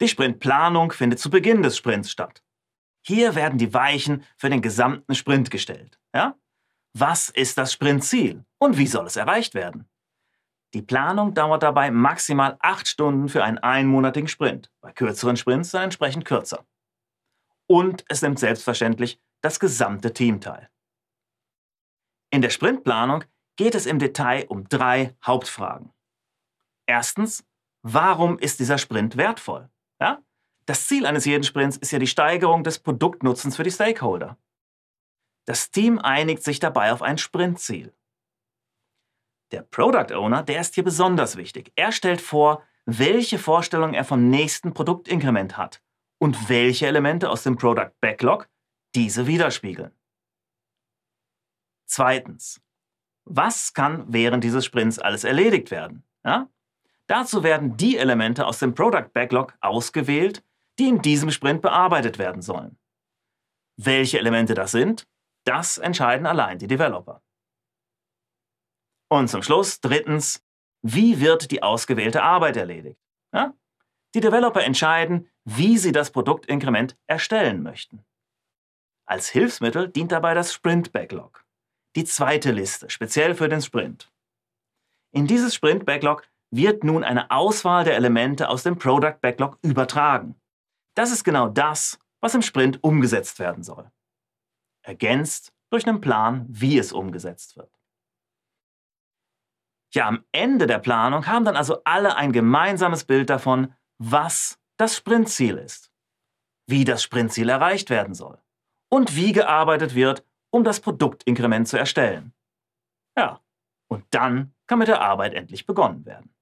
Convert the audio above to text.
Die Sprintplanung findet zu Beginn des Sprints statt. Hier werden die Weichen für den gesamten Sprint gestellt. Ja? Was ist das Sprintziel und wie soll es erreicht werden? Die Planung dauert dabei maximal acht Stunden für einen einmonatigen Sprint. Bei kürzeren Sprints dann entsprechend kürzer. Und es nimmt selbstverständlich das gesamte Team teil. In der Sprintplanung geht es im Detail um drei Hauptfragen. Erstens, warum ist dieser Sprint wertvoll? Ja? Das Ziel eines jeden Sprints ist ja die Steigerung des Produktnutzens für die Stakeholder. Das Team einigt sich dabei auf ein Sprintziel. Der Product Owner, der ist hier besonders wichtig. Er stellt vor, welche Vorstellungen er vom nächsten Produktinkrement hat und welche Elemente aus dem Product Backlog diese widerspiegeln. Zweitens, was kann während dieses Sprints alles erledigt werden? Ja? Dazu werden die Elemente aus dem Product Backlog ausgewählt, die in diesem Sprint bearbeitet werden sollen. Welche Elemente das sind, das entscheiden allein die Developer. Und zum Schluss, drittens, wie wird die ausgewählte Arbeit erledigt? Ja? Die Developer entscheiden, wie sie das Produktinkrement erstellen möchten. Als Hilfsmittel dient dabei das Sprint Backlog, die zweite Liste, speziell für den Sprint. In dieses Sprint Backlog wird nun eine Auswahl der Elemente aus dem Product Backlog übertragen. Das ist genau das, was im Sprint umgesetzt werden soll. Ergänzt durch einen Plan, wie es umgesetzt wird. Ja, am Ende der Planung haben dann also alle ein gemeinsames Bild davon, was das Sprintziel ist, wie das Sprintziel erreicht werden soll und wie gearbeitet wird, um das Produktinkrement zu erstellen. Ja, und dann kann mit der Arbeit endlich begonnen werden.